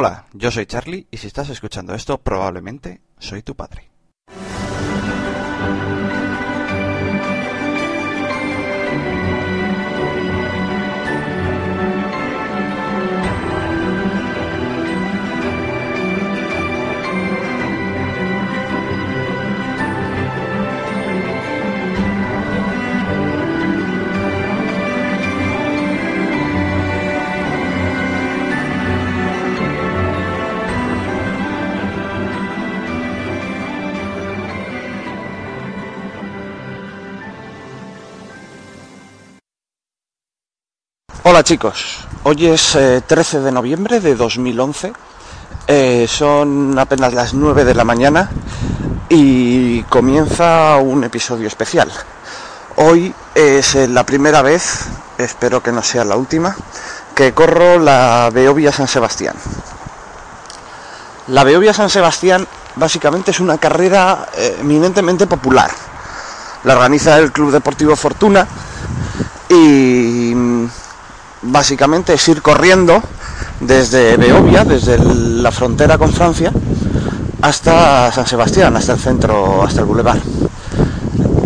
Hola, yo soy Charlie y si estás escuchando esto probablemente soy tu padre. Hola chicos, hoy es eh, 13 de noviembre de 2011, eh, son apenas las 9 de la mañana y comienza un episodio especial. Hoy es eh, la primera vez, espero que no sea la última, que corro la Beovia San Sebastián. La Beovia San Sebastián básicamente es una carrera eh, eminentemente popular. La organiza el Club Deportivo Fortuna y básicamente es ir corriendo desde Beovia, desde la frontera con Francia, hasta San Sebastián, hasta el centro, hasta el Boulevard.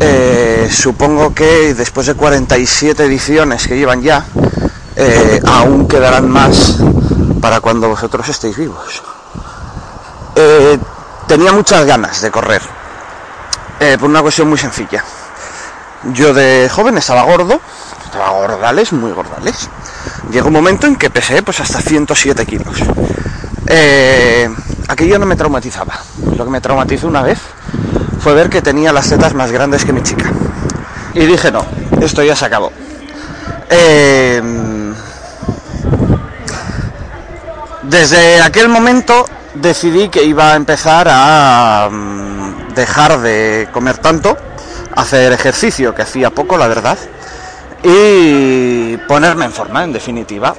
Eh, supongo que después de 47 ediciones que llevan ya, eh, aún quedarán más para cuando vosotros estéis vivos. Eh, tenía muchas ganas de correr, por una cuestión muy sencilla. Yo de joven estaba gordo, estaba gordales, muy gordales. Llegó un momento en que pesé pues hasta 107 kilos. Eh, aquello no me traumatizaba. Lo que me traumatizó una vez fue ver que tenía las tetas más grandes que mi chica. Y dije, no, esto ya se acabó. Eh, desde aquel momento decidí que iba a empezar a mm, dejar de comer tanto, hacer ejercicio, que hacía poco, la verdad, y ponerme en forma, en definitiva.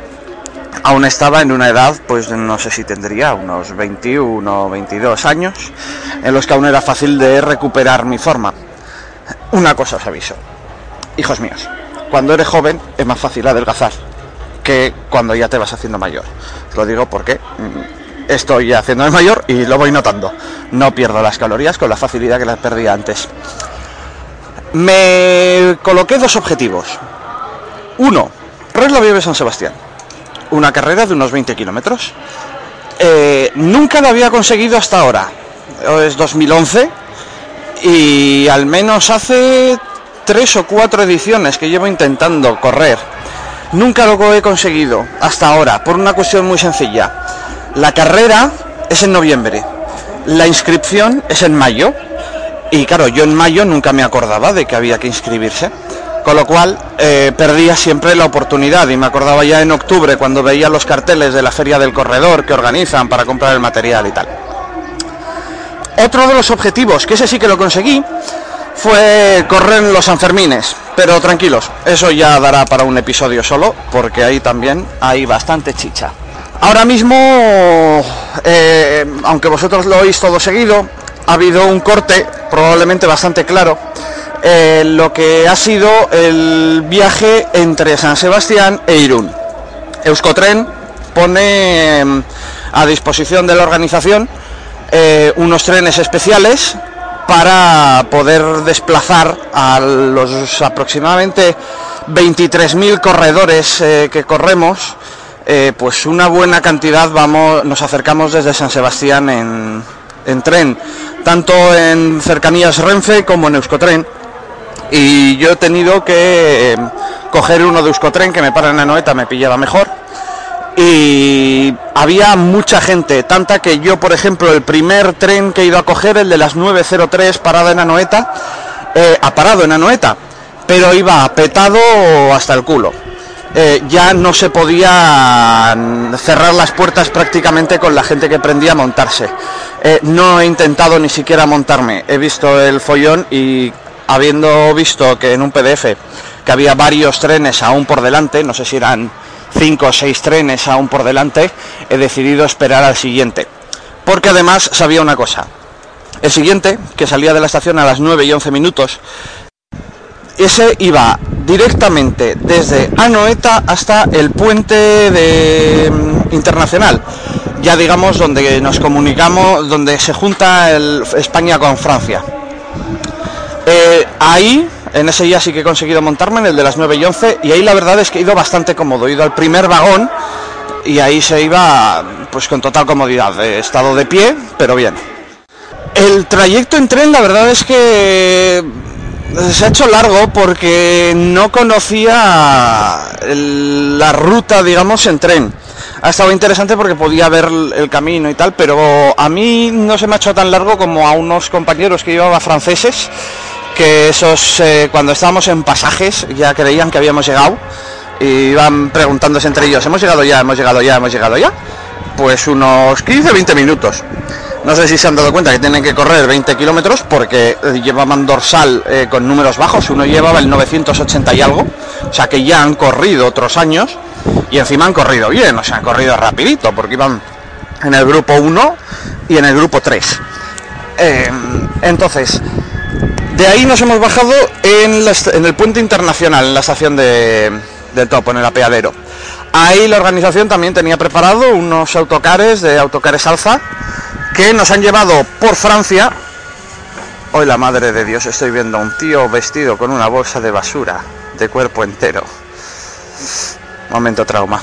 Aún estaba en una edad, pues no sé si tendría unos 21 o 22 años, en los que aún era fácil de recuperar mi forma. Una cosa os aviso, hijos míos, cuando eres joven es más fácil adelgazar que cuando ya te vas haciendo mayor. Lo digo porque mm, estoy haciéndome mayor y lo voy notando. No pierdo las calorías con la facilidad que las perdía antes. Me coloqué dos objetivos. Uno, correr la Vía de San Sebastián. Una carrera de unos 20 kilómetros. Eh, nunca lo había conseguido hasta ahora. Es 2011 y al menos hace tres o cuatro ediciones que llevo intentando correr. Nunca lo he conseguido hasta ahora, por una cuestión muy sencilla. La carrera es en noviembre, la inscripción es en mayo, y claro, yo en mayo nunca me acordaba de que había que inscribirse, con lo cual eh, perdía siempre la oportunidad, y me acordaba ya en octubre cuando veía los carteles de la Feria del Corredor que organizan para comprar el material y tal. Otro de los objetivos, que ese sí que lo conseguí, fue correr los Sanfermines, pero tranquilos, eso ya dará para un episodio solo, porque ahí también hay bastante chicha. Ahora mismo, eh, aunque vosotros lo oís todo seguido, ha habido un corte probablemente bastante claro, eh, lo que ha sido el viaje entre San Sebastián e Irún. Euskotren pone eh, a disposición de la organización eh, unos trenes especiales para poder desplazar a los aproximadamente 23.000 corredores eh, que corremos, pues una buena cantidad vamos, nos acercamos desde San Sebastián en tren, tanto en cercanías Renfe como en Euskotren. Y yo he tenido que eh, coger uno de Euskotren que me para en Anoeta, me pillaba mejor y había mucha gente, tanta que yo, por ejemplo, el primer tren que he ido a coger, el de las 9.03 parada en Anoeta, eh, ha parado en Anoeta, pero iba petado hasta el culo. Eh, ya no se podía cerrar las puertas prácticamente con la gente que prendía a montarse. Eh, no he intentado ni siquiera montarme, he visto el follón y habiendo visto que en un PDF que había varios trenes aún por delante, no sé si eran cinco o seis trenes aún por delante, he decidido esperar al siguiente. Porque además sabía una cosa. El siguiente, que salía de la estación a las 9 y 11 minutos, ese iba directamente desde Anoeta hasta el puente de, mm, internacional. ya digamos donde nos comunicamos, donde se junta España con Francia. Eh, ahí, en ese día sí que he conseguido montarme, en el de las 9 y 11, y ahí la verdad es que he ido bastante cómodo, he ido al primer vagón y ahí se iba pues con total comodidad, he estado de pie, pero bien. El trayecto en tren la verdad es que se ha hecho largo porque no conocía la ruta, digamos, en tren. Ha estado interesante porque podía ver el camino y tal, pero a mí no se me ha hecho tan largo como a unos compañeros que llevaba franceses, que esos eh, cuando estábamos en pasajes ya creían que habíamos llegado y iban preguntándose entre ellos, ¿hemos llegado ya? ¿Hemos llegado ya? ¿Hemos llegado ya? Pues unos 15-20 minutos. No sé si se han dado cuenta que tienen que correr 20 kilómetros porque llevaban dorsal eh, con números bajos. Uno llevaba el 980 y algo. O sea que ya han corrido otros años y encima han corrido bien. O sea, han corrido rapidito porque iban en el grupo 1 y en el grupo 3. Eh, entonces, de ahí nos hemos bajado en, el puente internacional, en la estación de, del topo, en el apeadero. Ahí la organización también tenía preparado unos autocares de autocares alza que nos han llevado por Francia. Hoy la madre de Dios estoy viendo a un tío vestido con una bolsa de basura de cuerpo entero. Momento trauma.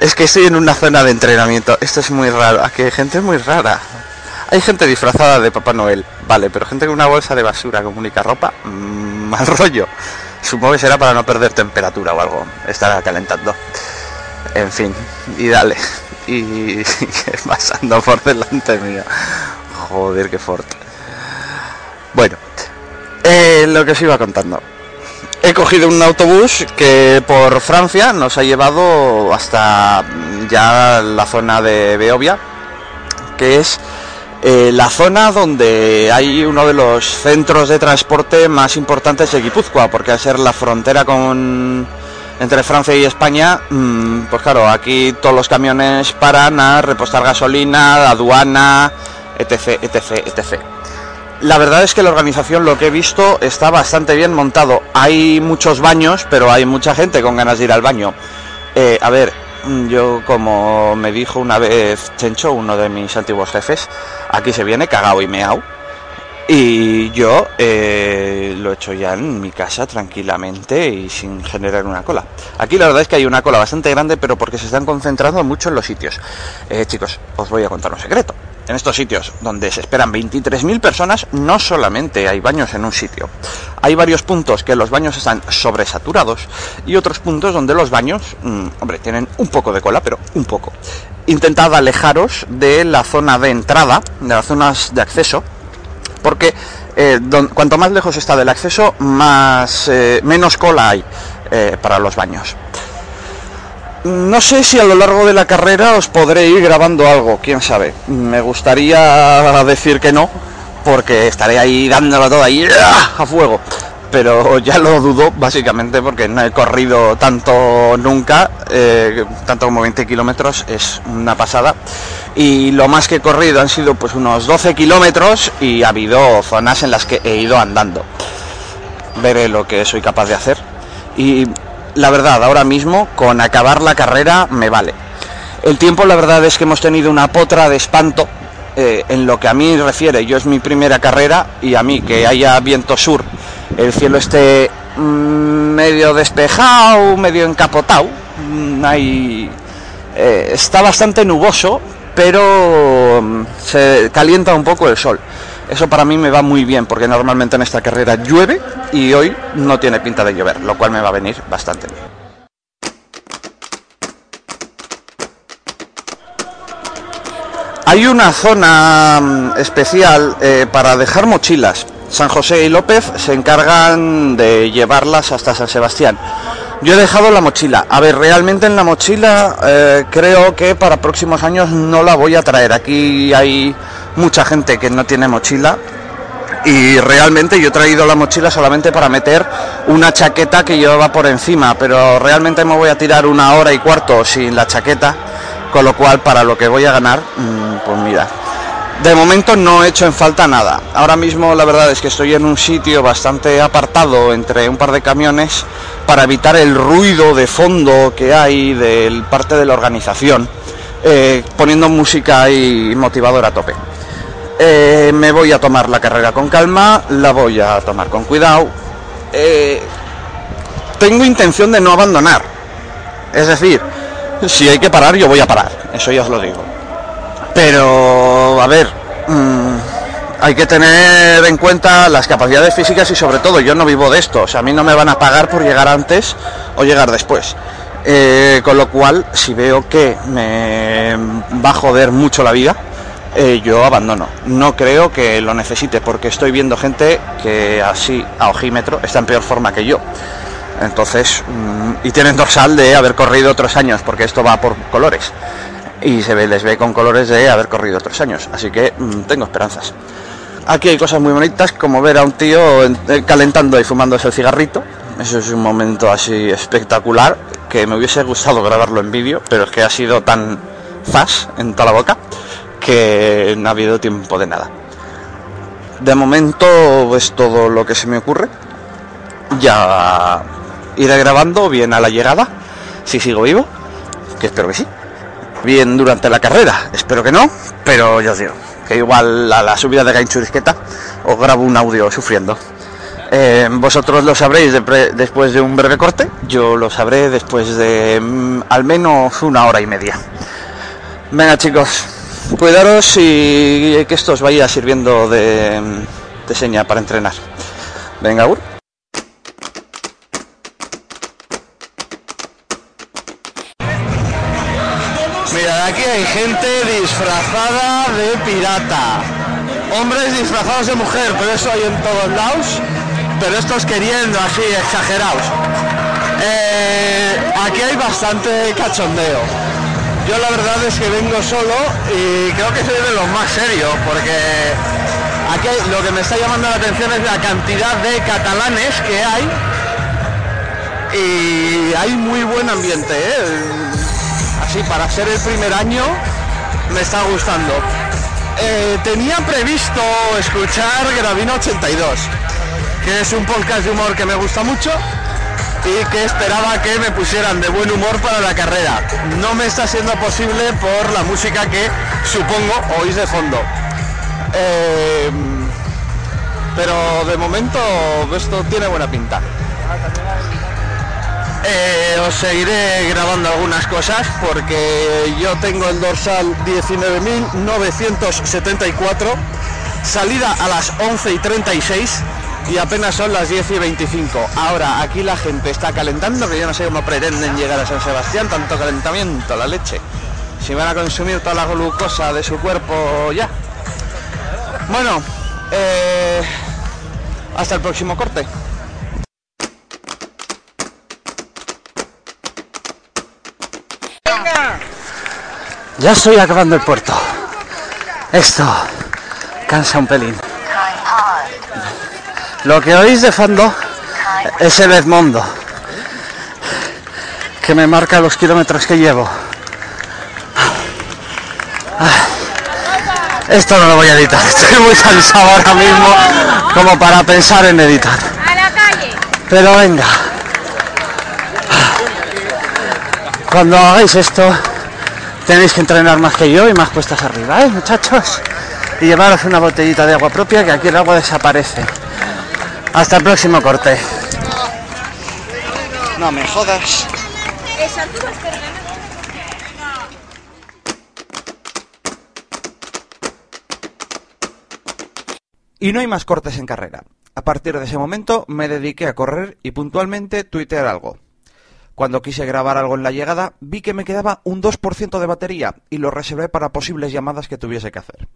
Es que estoy en una zona de entrenamiento. Esto es muy raro. Aquí hay gente muy rara. Hay gente disfrazada de Papá Noel, vale, pero gente con una bolsa de basura como única ropa, mmm, mal rollo. Supongo que será para no perder temperatura o algo. Estará calentando. En fin, y dale y, pasando por delante mío. Joder, qué fuerte. Bueno, eh, lo que os iba contando. He cogido un autobús que por Francia nos ha llevado hasta ya la zona de Beovia, que es eh, la zona donde hay uno de los centros de transporte más importantes de Guipúzcoa, porque al ser la frontera con, entre Francia y España, mm, pues claro, aquí todos los camiones paran a repostar gasolina, aduana, etc, etc, etc. La verdad es que la organización, lo que he visto, está bastante bien montado. Hay muchos baños, pero hay mucha gente con ganas de ir al baño. Eh, a ver, mm, yo como me dijo una vez Chencho, uno de mis antiguos jefes, aquí se viene cagao y meao y yo eh, lo he hecho ya en mi casa tranquilamente y sin generar una cola. Aquí la verdad es que hay una cola bastante grande, pero porque se están concentrando mucho en los sitios. Eh, chicos, os voy a contar un secreto. En estos sitios donde se esperan 23.000 personas, no solamente hay baños en un sitio. Hay varios puntos que los baños están sobresaturados y otros puntos donde los baños, mmm, hombre, tienen un poco de cola, pero un poco. Intentad alejaros de la zona de entrada, de las zonas de acceso, porque eh, cuanto más lejos está del acceso, más eh, menos cola hay eh, para los baños. No sé si a lo largo de la carrera os podré ir grabando algo, quién sabe. Me gustaría decir que no, porque estaré ahí dándolo todo ahí a fuego pero ya lo dudo básicamente porque no he corrido tanto nunca, eh, tanto como 20 kilómetros, es una pasada. Y lo más que he corrido han sido pues unos 12 kilómetros y ha habido zonas en las que he ido andando. Veré lo que soy capaz de hacer. Y la verdad, ahora mismo con acabar la carrera me vale. El tiempo la verdad es que hemos tenido una potra de espanto eh, en lo que a mí refiere. Yo es mi primera carrera y a mí que haya viento sur el cielo esté mm, medio despejado, medio encapotado. Mm, hay, eh, está bastante nuboso, pero mm, se calienta un poco el sol. Eso para mí me va muy bien porque normalmente en esta carrera llueve y hoy no tiene pinta de llover, lo cual me va a venir bastante bien. Hay una zona especial eh, para dejar mochilas. San José y López se encargan de llevarlas hasta San Sebastián. Yo he dejado la mochila. A ver, realmente en la mochila eh, creo que para próximos años no la voy a traer. Aquí hay mucha gente que no tiene mochila. Y realmente yo he traído la mochila solamente para meter una chaqueta que llevaba por encima, pero realmente me voy a tirar una hora y cuarto sin la chaqueta, con lo cual para lo que voy a ganar, mm, pues mira, de momento no he hecho en falta nada. Ahora mismo la verdad es que estoy en un sitio bastante apartado entre un par de camiones para evitar el ruido de fondo que hay del parte de la organización. eh, poniendo música y motivador a tope. Eh, me voy a tomar la carrera con calma, la voy a tomar con cuidado. Eh, tengo intención de no abandonar. Es decir, si hay que parar, yo voy a parar. Eso ya os lo digo. Pero, a ver, mm, hay que tener en cuenta las capacidades físicas y sobre todo, yo no vivo de esto. O sea, a mí no me van a pagar por llegar antes o llegar después. Eh, con lo cual, si veo que me va a joder mucho la vida, eh, yo abandono. No creo que lo necesite porque estoy viendo gente que así a ojímetro está en peor forma que yo. Entonces, mm, y tienen dorsal de haber corrido otros años, porque esto va por colores. Y se ve, les ve con colores de haber corrido otros años. Así que mm, tengo esperanzas. Aquí hay cosas muy bonitas, como ver a un tío eh, calentando y fumándose el cigarrito. Eso es un momento así espectacular, que me hubiese gustado grabarlo en vídeo, pero es que ha sido tan fast en toda la boca que no ha habido tiempo de nada. De momento es todo lo que se me ocurre. Ya iré grabando bien a la llegada, si sigo vivo, que espero que sí. Bien durante la carrera, espero que no, pero ya os digo, que igual a la subida de Gainchurisqueta os grabo un audio sufriendo. Eh, vosotros lo sabréis después de un breve corte, yo lo sabré después de mm, al menos una hora y media. Venga chicos, cuidaros y que esto os vaya sirviendo de, de seña para entrenar. Venga, Ur. Gente disfrazada de pirata. Hombres disfrazados de mujer, pero eso hay en todos lados. Pero estos queriendo así, exagerados. Eh, aquí hay bastante cachondeo. Yo la verdad es que vengo solo y creo que soy de los más serios, porque aquí lo que me está llamando la atención es la cantidad de catalanes que hay y hay muy buen ambiente, ¿eh? Así para ser el primer año me está gustando. Eh, tenía previsto escuchar Gravino 82, que es un podcast de humor que me gusta mucho y que esperaba que me pusieran de buen humor para la carrera. No me está siendo posible por la música que supongo oís de fondo. Eh, pero de momento esto tiene buena pinta. Eh, os seguiré grabando algunas cosas porque yo tengo el dorsal 19.974, salida a las 11 y 36 y apenas son las 10 y 25. Ahora aquí la gente está calentando, que yo no sé cómo pretenden llegar a San Sebastián, tanto calentamiento, la leche. Si van a consumir toda la glucosa de su cuerpo ya. Bueno, eh, hasta el próximo corte. Ya estoy acabando el puerto. Esto cansa un pelín. Lo que oís de fondo es el Edmondo, que me marca los kilómetros que llevo. Esto no lo voy a editar, estoy muy cansado ahora mismo como para pensar en editar. Pero venga. Cuando hagáis esto, tenéis que entrenar más que yo y más puestas arriba, ¿eh, muchachos? Y llevaros una botellita de agua propia, que aquí el agua desaparece. Hasta el próximo corte. No me jodas. Y no hay más cortes en carrera. A partir de ese momento me dediqué a correr y puntualmente tuitear algo. Cuando quise grabar algo en la llegada, vi que me quedaba un 2% de batería y lo reservé para posibles llamadas que tuviese que hacer.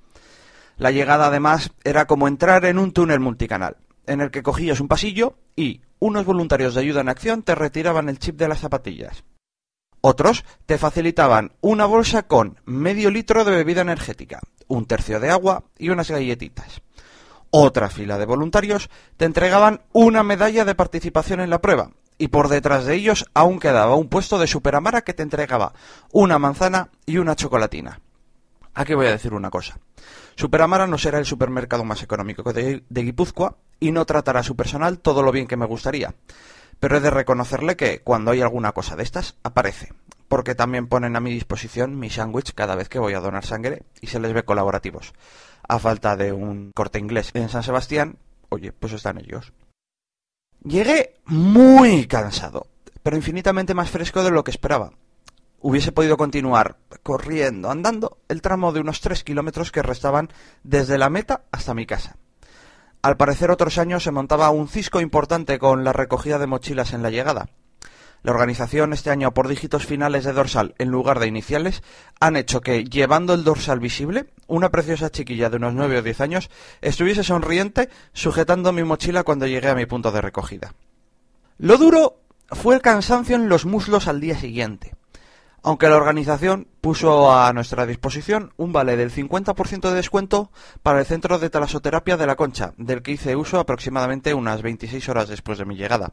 La llegada además era como entrar en un túnel multicanal, en el que cogías un pasillo y unos voluntarios de ayuda en acción te retiraban el chip de las zapatillas. Otros te facilitaban una bolsa con medio litro de bebida energética, un tercio de agua y unas galletitas. Otra fila de voluntarios te entregaban una medalla de participación en la prueba y por detrás de ellos aún quedaba un puesto de Superamara que te entregaba una manzana y una chocolatina. Aquí voy a decir una cosa. Superamara no será el supermercado más económico de, Guipúzcoa y no tratará a su personal todo lo bien que me gustaría. pero he de reconocerle que cuando hay alguna cosa de estas, aparece, porque también ponen a mi disposición mi sándwich cada vez que voy a donar sangre y se les ve colaborativos. A falta de un corte inglés en San Sebastián, oye, pues están ellos. Llegué muy cansado, pero infinitamente más fresco de lo que esperaba. Hubiese podido continuar corriendo, andando, el tramo de unos 3 kilómetros que restaban desde la meta hasta mi casa. Al parecer otros años se montaba un cisco importante con la recogida de mochilas en la llegada. La organización este año por dígitos finales de dorsal en lugar de iniciales han hecho que, llevando el dorsal visible, una preciosa chiquilla de unos 9 o 10 años estuviese sonriente sujetando mi mochila cuando llegué a mi punto de recogida. Lo duro fue el cansancio en los muslos al día siguiente aunque la organización puso a nuestra disposición un vale del 50% de descuento para el centro de talasoterapia de la Concha, del que hice uso aproximadamente unas 26 horas después de mi llegada,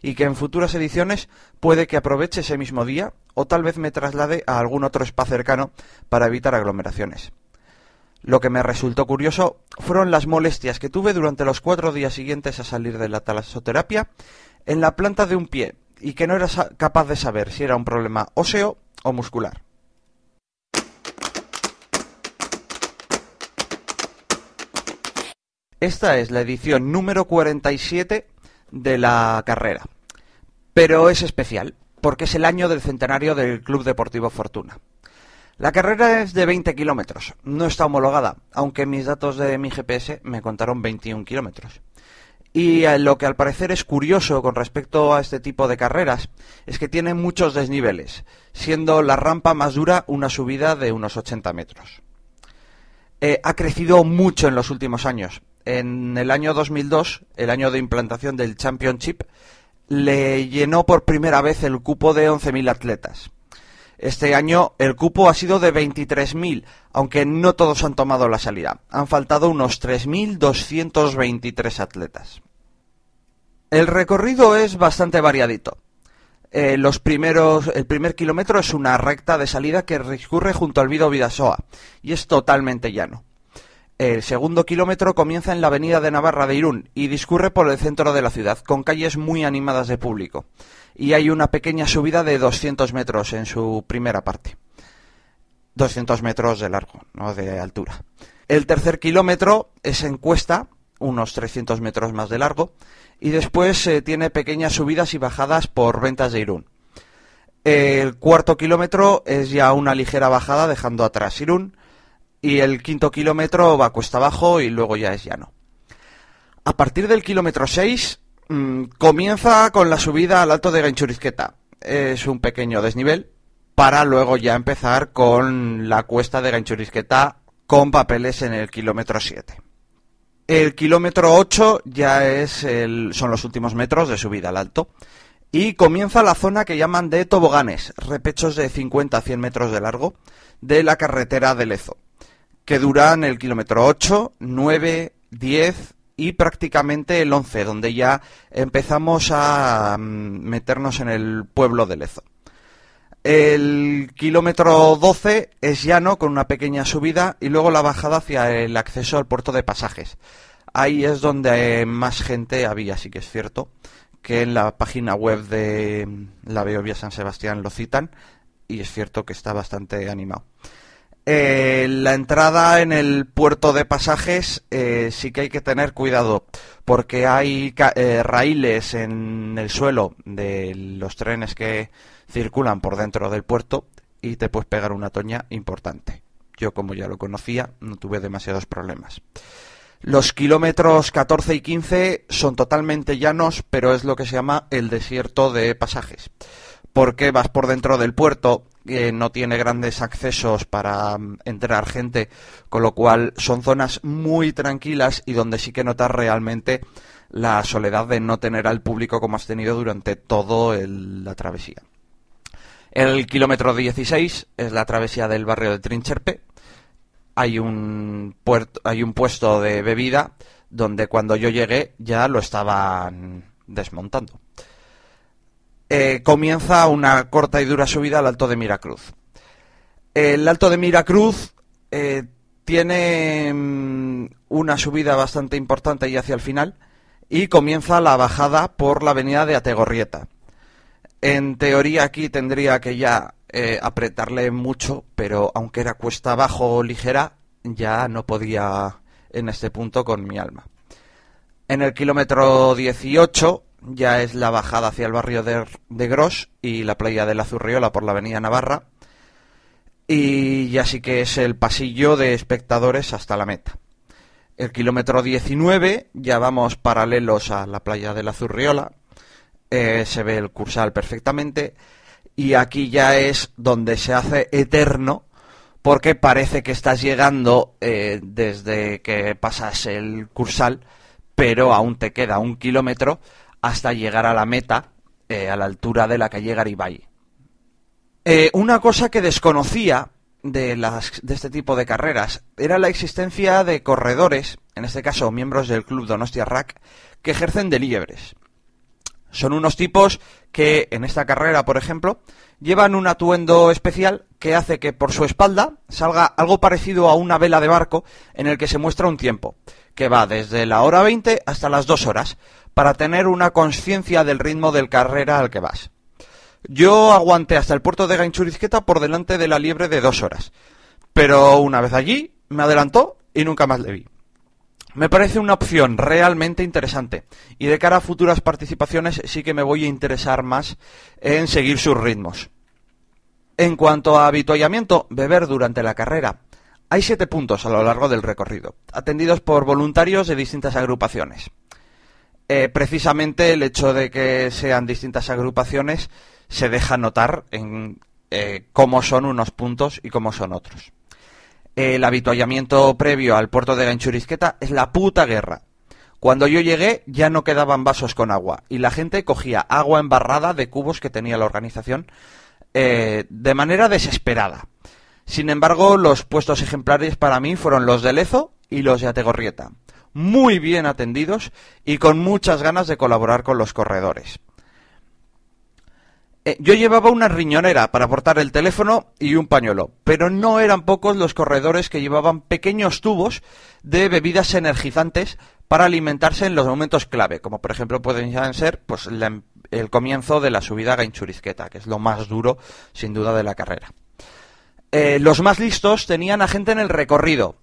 y que en futuras ediciones puede que aproveche ese mismo día o tal vez me traslade a algún otro spa cercano para evitar aglomeraciones. Lo que me resultó curioso fueron las molestias que tuve durante los cuatro días siguientes a salir de la talasoterapia en la planta de un pie y que no era capaz de saber si era un problema óseo o muscular. Esta es la edición número 47 de la carrera, pero es especial porque es el año del centenario del Club Deportivo Fortuna. La carrera es de 20 kilómetros, no está homologada, aunque mis datos de mi GPS me contaron 21 kilómetros. Y eh, lo que al parecer es curioso con respecto a este tipo de carreras es que tiene muchos desniveles, siendo la rampa más dura una subida de unos 80 metros. Eh, ha crecido mucho en los últimos años. En el año 2002, el año de implantación del Championship, le llenó por primera vez el cupo de 11.000 atletas. Este año el cupo ha sido de 23.000, aunque no todos han tomado la salida. Han faltado unos 3.223 atletas. El recorrido es bastante variadito. Eh, el primer kilómetro es una recta de salida que discurre junto al Vido Vidasoa y es totalmente llano. El segundo kilómetro comienza en la avenida de Navarra de Irún y discurre por el centro de la ciudad, con calles muy animadas de público. Y hay una pequeña subida de 200 metros en su primera parte. 200 metros de largo, no de altura. El tercer kilómetro es en cuesta, unos 300 metros más de largo, y después eh, tiene pequeñas subidas y bajadas por ventas de Irún. El cuarto kilómetro es ya una ligera bajada dejando atrás Irún y el quinto kilómetro va cuesta abajo y luego ya es llano. A partir del kilómetro 6 mm, comienza con la subida al alto de Ganchurizqueta. Es un pequeño desnivel para luego ya empezar con la cuesta de Ganchurizqueta con papeles en el kilómetro 7. El kilómetro 8 ya es el, son los últimos metros de subida al alto. Y comienza la zona que llaman de toboganes, repechos de 50 a 100 metros de largo, de la carretera de Lezo, que duran el kilómetro 8, 9, 10 y prácticamente el 11, donde ya empezamos a mm, meternos en el pueblo de Lezo. El kilómetro 12 es llano con una pequeña subida y luego la bajada hacia el acceso al puerto de pasajes. Ahí es donde más gente había, sí que es cierto, que en la página web de la Beovia San Sebastián lo citan y es cierto que está bastante animado. Eh, la entrada en el puerto de pasajes eh, sí que hay que tener cuidado porque hay eh, raíles en el suelo de los trenes que circulan por dentro del puerto y te puedes pegar una toña importante. Yo como ya lo conocía no tuve demasiados problemas. Los kilómetros 14 y 15 son totalmente llanos, pero es lo que se llama el desierto de pasajes. Porque vas por dentro del puerto, no tiene grandes accesos para mm, entrar gente, con lo cual son zonas muy tranquilas y donde sí que notas realmente la soledad de no tener al público como has tenido durante toda la travesía. El kilómetro 16 es la travesía del barrio de Trincherpe. Hay un, puerto, hay un puesto de bebida donde cuando yo llegué ya lo estaban desmontando. Eh, comienza una corta y dura subida al Alto de Miracruz. El Alto de Miracruz eh, tiene mm, una subida bastante importante y hacia el final y comienza la bajada por la avenida de Ategorrieta. En teoría aquí tendría que ya eh, apretarle mucho, pero aunque era cuesta abajo ligera, ya no podía en este punto con mi alma. En el kilómetro 18 ya es la bajada hacia el barrio de, de Gros y la playa de la Zurriola por la avenida Navarra. Y ya sí que es el pasillo de espectadores hasta la meta. El kilómetro 19 ya vamos paralelos a la playa de la Zurriola. Eh, se ve el cursal perfectamente. Y aquí ya es donde se hace eterno porque parece que estás llegando eh, desde que pasas el cursal pero aún te queda un kilómetro hasta llegar a la meta, eh, a la altura de la calle Garibay. Eh, una cosa que desconocía de, las, de este tipo de carreras era la existencia de corredores, en este caso miembros del club Donostia Rack, que ejercen de liebres. Son unos tipos que en esta carrera, por ejemplo, llevan un atuendo especial que hace que por su espalda salga algo parecido a una vela de barco en el que se muestra un tiempo que va desde la hora 20 hasta las 2 horas, para tener una conciencia del ritmo del carrera al que vas. Yo aguanté hasta el puerto de Gainchurizqueta por delante de la liebre de dos horas, pero una vez allí me adelantó y nunca más le vi. Me parece una opción realmente interesante y de cara a futuras participaciones sí que me voy a interesar más en seguir sus ritmos. En cuanto a habituallamiento, beber durante la carrera hay siete puntos a lo largo del recorrido, atendidos por voluntarios de distintas agrupaciones. Eh, precisamente el hecho de que sean distintas agrupaciones se deja notar en eh, cómo son unos puntos y cómo son otros. El habituallamiento previo al puerto de Ganchurisqueta es la puta guerra. Cuando yo llegué ya no quedaban vasos con agua y la gente cogía agua embarrada de cubos que tenía la organización eh, de manera desesperada. Sin embargo, los puestos ejemplares para mí fueron los de Lezo y los de Ategorrieta. Muy bien atendidos y con muchas ganas de colaborar con los corredores. Eh, yo llevaba una riñonera para portar el teléfono y un pañuelo, pero no eran pocos los corredores que llevaban pequeños tubos de bebidas energizantes para alimentarse en los momentos clave, como por ejemplo pueden ser pues, el comienzo de la subida a Gainchurizqueta, que es lo más duro sin duda de la carrera. Eh, los más listos tenían a gente en el recorrido.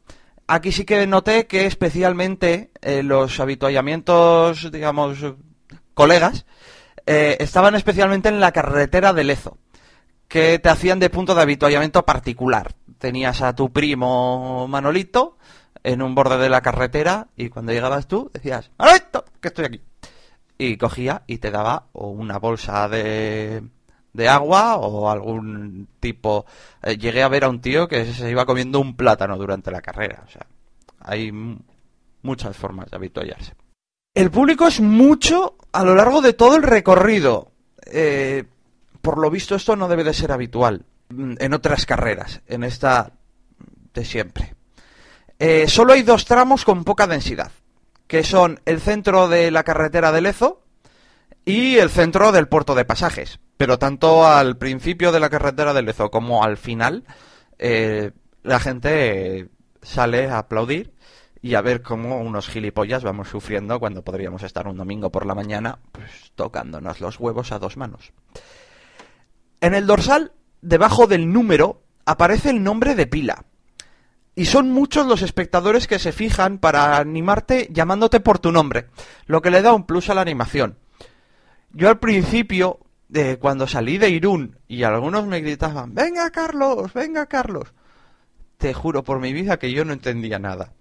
Aquí sí que noté que especialmente eh, los habituallamientos, digamos, colegas, eh, estaban especialmente en la carretera de Lezo, que te hacían de punto de habituallamiento particular. Tenías a tu primo Manolito en un borde de la carretera y cuando llegabas tú decías, ¡Manolito! que estoy aquí. Y cogía y te daba una bolsa de de agua o algún tipo. Eh, llegué a ver a un tío que se iba comiendo un plátano durante la carrera. O sea, hay muchas formas de habituallarse. El público es mucho a lo largo de todo el recorrido. Eh, por lo visto esto no debe de ser habitual mm, en otras carreras, en esta de siempre. Eh, solo hay dos tramos con poca densidad, que son el centro de la carretera de Lezo y el centro del puerto de pasajes. Pero tanto al principio de la carretera de Lezo como al final, eh, la gente sale a aplaudir y a ver cómo unos gilipollas vamos sufriendo cuando podríamos estar un domingo por la mañana pues, tocándonos los huevos a dos manos. En el dorsal, debajo del número, aparece el nombre de pila. Y son muchos los espectadores que se fijan para animarte llamándote por tu nombre, lo que le da un plus a la animación. Yo al principio, de cuando salí de Irún y algunos me gritaban, venga Carlos, venga Carlos, te juro por mi vida que yo no entendía nada.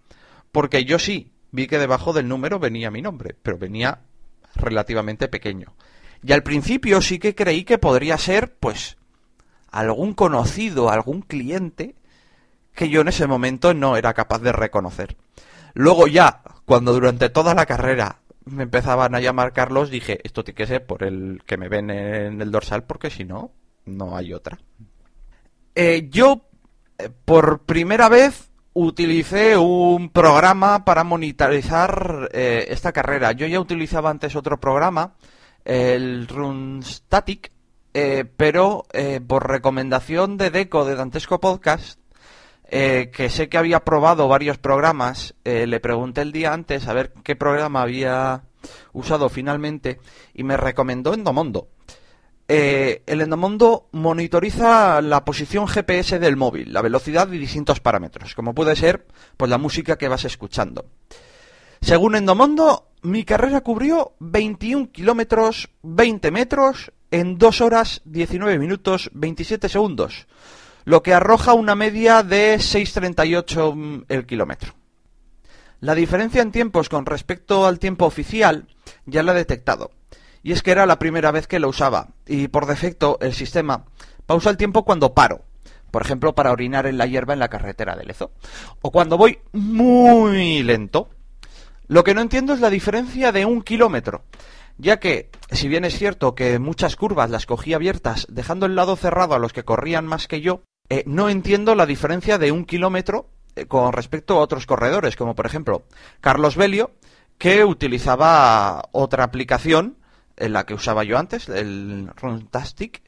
Porque yo sí, vi que debajo del número venía mi nombre, pero venía relativamente pequeño. Y al principio sí que creí que podría ser, pues, algún conocido, algún cliente que yo en ese momento no era capaz de reconocer. Luego ya, cuando durante toda la carrera me empezaban a llamar Carlos, dije, esto tiene que ser por el que me ven en el dorsal, porque si no, no hay otra. Eh, yo, eh, por primera vez, utilicé un programa para monitorizar eh, esta carrera. Yo ya utilizaba antes otro programa, el RunStatic, pero por recomendación de Deco de Dantesco Podcast, eh, que sé que había probado varios programas, eh, le pregunté el día antes a ver qué programa había usado finalmente y me recomendó Endomondo. Eh, el Endomondo monitoriza la posición GPS del móvil, la velocidad y distintos parámetros, como puede ser pues, la música que vas escuchando. Según Endomondo, mi carrera cubrió 21 kilómetros 20 metros en 2 horas 19 minutos 27 segundos, lo que arroja una media de 6.38 mm, el kilómetro. La diferencia en tiempos con respecto al tiempo oficial ya la he detectado y es que era la primera vez que lo usaba, y por defecto el sistema pausa el tiempo cuando paro, por ejemplo para orinar en la hierba en la carretera de Lezo, o cuando voy muy lento. Lo que no entiendo es la diferencia de un kilómetro, ya que, si bien es cierto que muchas curvas las cogí abiertas dejando el lado cerrado a los que corrían más que yo, eh, no entiendo la diferencia de un kilómetro eh, con respecto a otros corredores, como por ejemplo Carlos Belio, que utilizaba otra aplicación en la que usaba yo antes, el Runtastic,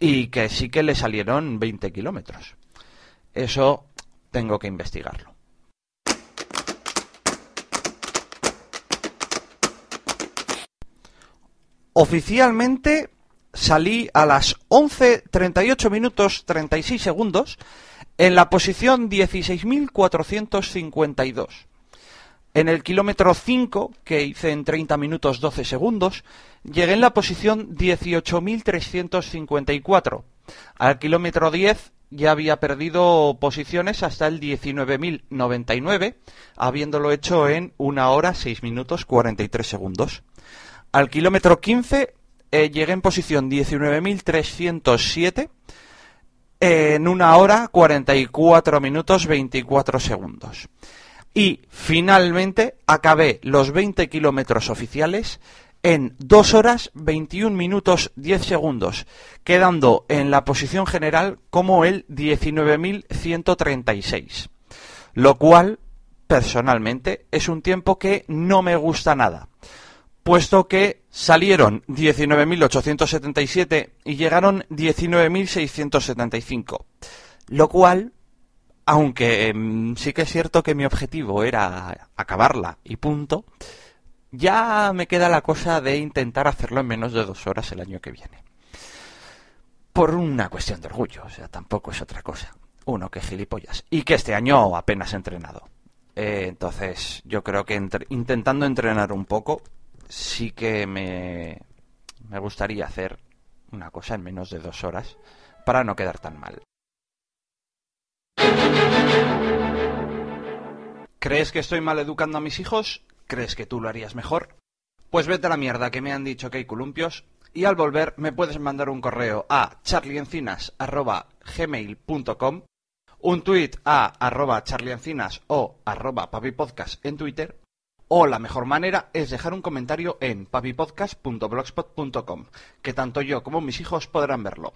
y que sí que le salieron 20 kilómetros. Eso tengo que investigarlo. Oficialmente salí a las 11.38 minutos 36 segundos en la posición 16.452. En el kilómetro 5, que hice en 30 minutos 12 segundos, llegué en la posición 18.354. Al kilómetro 10 ya había perdido posiciones hasta el 19.099, habiéndolo hecho en 1 hora 6 minutos 43 segundos. Al kilómetro 15 eh, llegué en posición 19.307 en 1 hora 44 minutos 24 segundos. Y finalmente acabé los 20 kilómetros oficiales en 2 horas 21 minutos 10 segundos, quedando en la posición general como el 19.136. Lo cual, personalmente, es un tiempo que no me gusta nada, puesto que salieron 19.877 y llegaron 19.675. Lo cual aunque em, sí que es cierto que mi objetivo era acabarla y punto, ya me queda la cosa de intentar hacerlo en menos de dos horas el año que viene. Por una cuestión de orgullo, o sea, tampoco es otra cosa. Uno, que gilipollas. Y que este año apenas he entrenado. Eh, entonces, yo creo que intentando entrenar un poco, sí que me, me gustaría hacer una cosa en menos de dos horas para no quedar tan mal. ¿Crees que estoy mal educando a mis hijos? ¿Crees que tú lo harías mejor? Pues vete a la mierda que me han dicho que hay columpios y al volver me puedes mandar un correo a charliencinas.gmail.com un tweet a arroba charliencinas o arroba papipodcast en Twitter o la mejor manera es dejar un comentario en papipodcast.blogspot.com que tanto yo como mis hijos podrán verlo.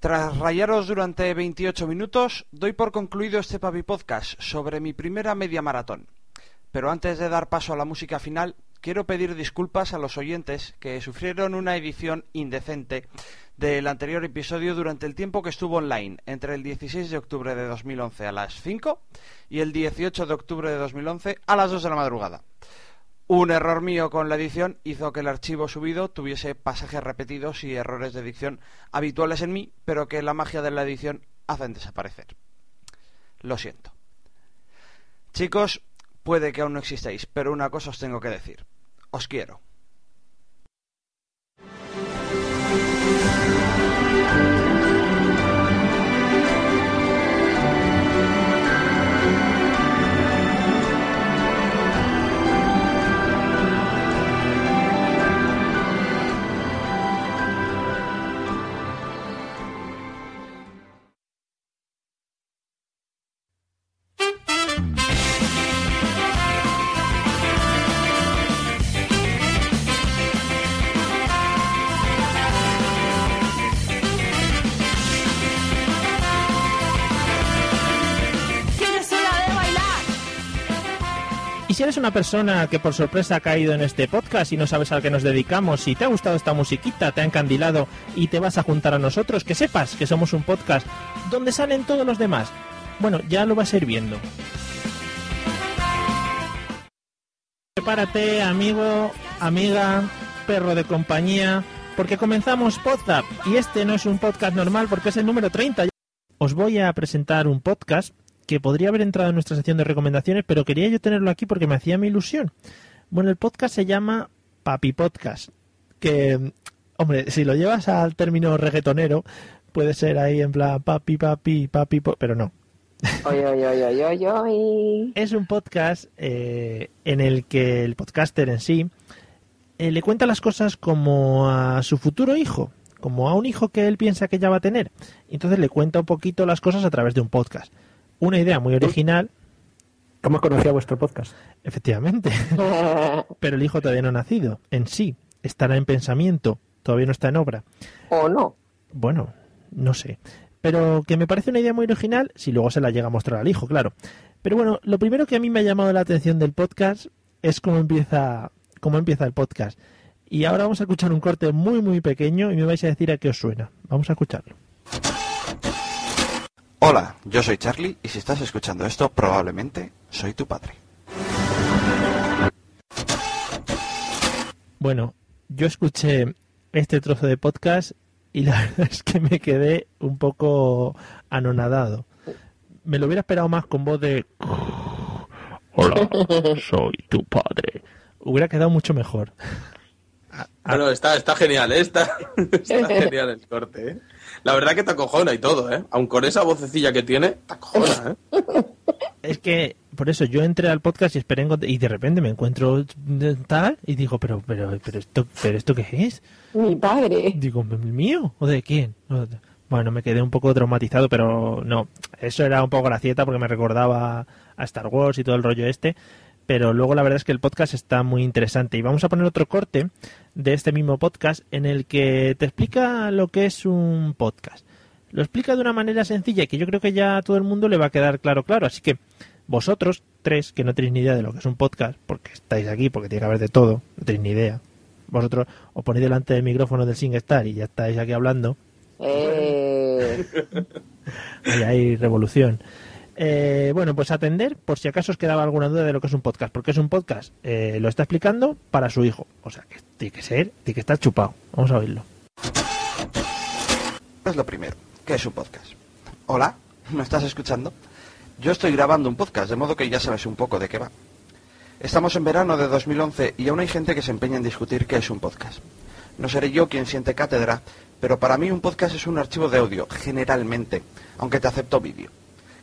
Tras rayaros durante 28 minutos, doy por concluido este Papi Podcast sobre mi primera media maratón. Pero antes de dar paso a la música final, quiero pedir disculpas a los oyentes que sufrieron una edición indecente del anterior episodio durante el tiempo que estuvo online, entre el 16 de octubre de 2011 a las 5 y el 18 de octubre de 2011 a las 2 de la madrugada. Un error mío con la edición hizo que el archivo subido tuviese pasajes repetidos y errores de edición habituales en mí, pero que la magia de la edición hacen desaparecer. Lo siento. Chicos, puede que aún no existáis, pero una cosa os tengo que decir. Os quiero. si eres una persona que por sorpresa ha caído en este podcast y no sabes al que nos dedicamos, si te ha gustado esta musiquita, te ha encandilado y te vas a juntar a nosotros, que sepas que somos un podcast donde salen todos los demás. Bueno, ya lo vas a ir viendo. Prepárate, amigo, amiga, perro de compañía, porque comenzamos Podzap y este no es un podcast normal porque es el número 30. Os voy a presentar un podcast que podría haber entrado en nuestra sección de recomendaciones, pero quería yo tenerlo aquí porque me hacía mi ilusión. Bueno, el podcast se llama Papi Podcast, que, hombre, si lo llevas al término reggaetonero, puede ser ahí en plan papi, papi, papi, pero no. Oy, oy, oy. Es un podcast eh, en el que el podcaster en sí eh, le cuenta las cosas como a su futuro hijo, como a un hijo que él piensa que ya va a tener. Entonces le cuenta un poquito las cosas a través de un podcast. Una idea muy original, ¿Cómo conocía vuestro podcast? efectivamente, pero el hijo todavía no ha nacido. En sí, estará en pensamiento, todavía no está en obra. ¿O no? Bueno, no sé. Pero que me parece una idea muy original si luego se la llega a mostrar al hijo, claro. Pero bueno, lo primero que a mí me ha llamado la atención del podcast es cómo empieza, cómo empieza el podcast. Y ahora vamos a escuchar un corte muy muy pequeño y me vais a decir a qué os suena. Vamos a escucharlo. Hola, yo soy Charlie y si estás escuchando esto, probablemente soy tu padre. Bueno, yo escuché este trozo de podcast y la verdad es que me quedé un poco anonadado. Me lo hubiera esperado más con voz de... Hola, soy tu padre. Hubiera quedado mucho mejor. Bueno, está, está genial, ¿eh? está, está genial el corte. ¿eh? La verdad que te acojona y todo, ¿eh? Aun con esa vocecilla que tiene, te acojona, ¿eh? Es que por eso yo entré al podcast y esperé y de repente me encuentro tal y digo, pero pero pero esto pero esto qué es? Mi padre. Digo, ¿el mío o de quién? Bueno, me quedé un poco traumatizado, pero no, eso era un poco gracieta porque me recordaba a Star Wars y todo el rollo este, pero luego la verdad es que el podcast está muy interesante y vamos a poner otro corte de este mismo podcast en el que te explica lo que es un podcast. Lo explica de una manera sencilla que yo creo que ya a todo el mundo le va a quedar claro, claro. Así que vosotros, tres, que no tenéis ni idea de lo que es un podcast, porque estáis aquí, porque tiene que haber de todo, no tenéis ni idea. Vosotros os ponéis delante del micrófono del SingStar y ya estáis aquí hablando. Eh, Ahí hay revolución. Eh, bueno, pues atender por si acaso os quedaba alguna duda de lo que es un podcast. Porque es un podcast, eh, lo está explicando para su hijo. O sea, que tiene que ser, tiene que estar chupado. Vamos a oírlo. Es lo primero, ¿qué es un podcast? Hola, ¿me estás escuchando? Yo estoy grabando un podcast, de modo que ya sabes un poco de qué va. Estamos en verano de 2011 y aún hay gente que se empeña en discutir qué es un podcast. No seré yo quien siente cátedra, pero para mí un podcast es un archivo de audio, generalmente, aunque te acepto vídeo,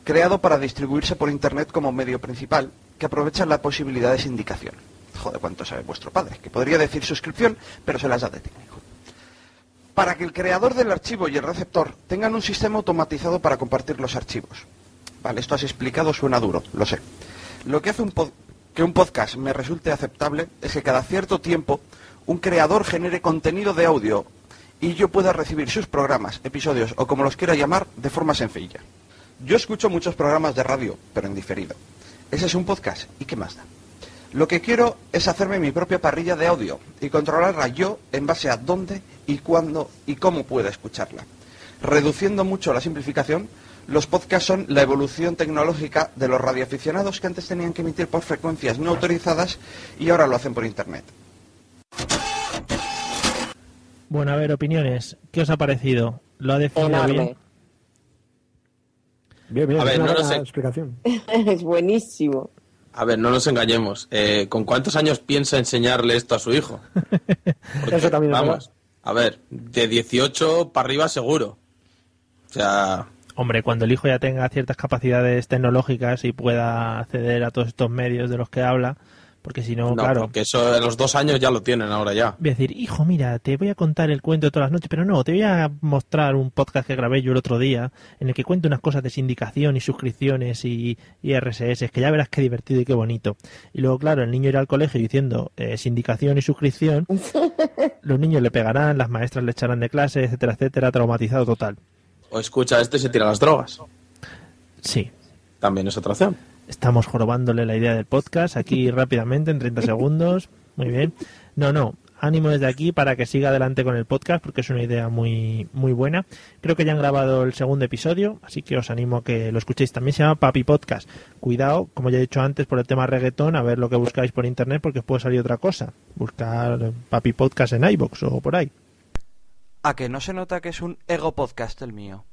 creado para distribuirse por Internet como medio principal, que aprovecha la posibilidad de sindicación. Joder, cuánto sabe vuestro padre, que podría decir suscripción, pero se las da de técnico para que el creador del archivo y el receptor tengan un sistema automatizado para compartir los archivos. Vale, esto has explicado suena duro, lo sé. Lo que hace un pod- que un podcast me resulte aceptable es que cada cierto tiempo un creador genere contenido de audio y yo pueda recibir sus programas, episodios o como los quiera llamar de forma sencilla. Yo escucho muchos programas de radio, pero en diferido. Ese es un podcast, ¿y qué más da? Lo que quiero es hacerme mi propia parrilla de audio y controlarla yo en base a dónde y cuándo y cómo pueda escucharla. Reduciendo mucho la simplificación, los podcasts son la evolución tecnológica de los radioaficionados que antes tenían que emitir por frecuencias no autorizadas y ahora lo hacen por internet. Bueno, a ver, opiniones. ¿Qué os ha parecido? ¿Lo ha definido bien? enorme. Bien, bien, A ver, es una no sé. explicación. Es buenísimo. A ver, no nos engañemos. Eh, ¿Con cuántos años piensa enseñarle esto a su hijo? Porque, Eso también es Vamos, a ver, de 18 para arriba seguro. O sea, Hombre, cuando el hijo ya tenga ciertas capacidades tecnológicas y pueda acceder a todos estos medios de los que habla, porque si no, no, claro, porque eso a los dos años ya lo tienen ahora ya. voy a decir, hijo, mira, te voy a contar el cuento de todas las noches, pero no, te voy a mostrar un podcast que grabé yo el otro día, en el que cuento unas cosas de sindicación y suscripciones y, y RSS, que ya verás qué divertido y qué bonito. Y luego, claro, el niño irá al colegio diciendo eh, sindicación y suscripción, los niños le pegarán, las maestras le echarán de clase, etcétera, etcétera, traumatizado total. O escucha este y se tira las drogas. Sí, También es otra opción. Estamos jorobándole la idea del podcast aquí rápidamente, en 30 segundos. Muy bien. No, no. ánimo desde aquí para que siga adelante con el podcast porque es una idea muy muy buena. Creo que ya han grabado el segundo episodio, así que os animo a que lo escuchéis. También se llama Papi Podcast. Cuidado, como ya he dicho antes, por el tema reggaetón, a ver lo que buscáis por internet porque os puede salir otra cosa. Buscar Papi Podcast en iBox o por ahí. A que no se nota que es un ego podcast el mío.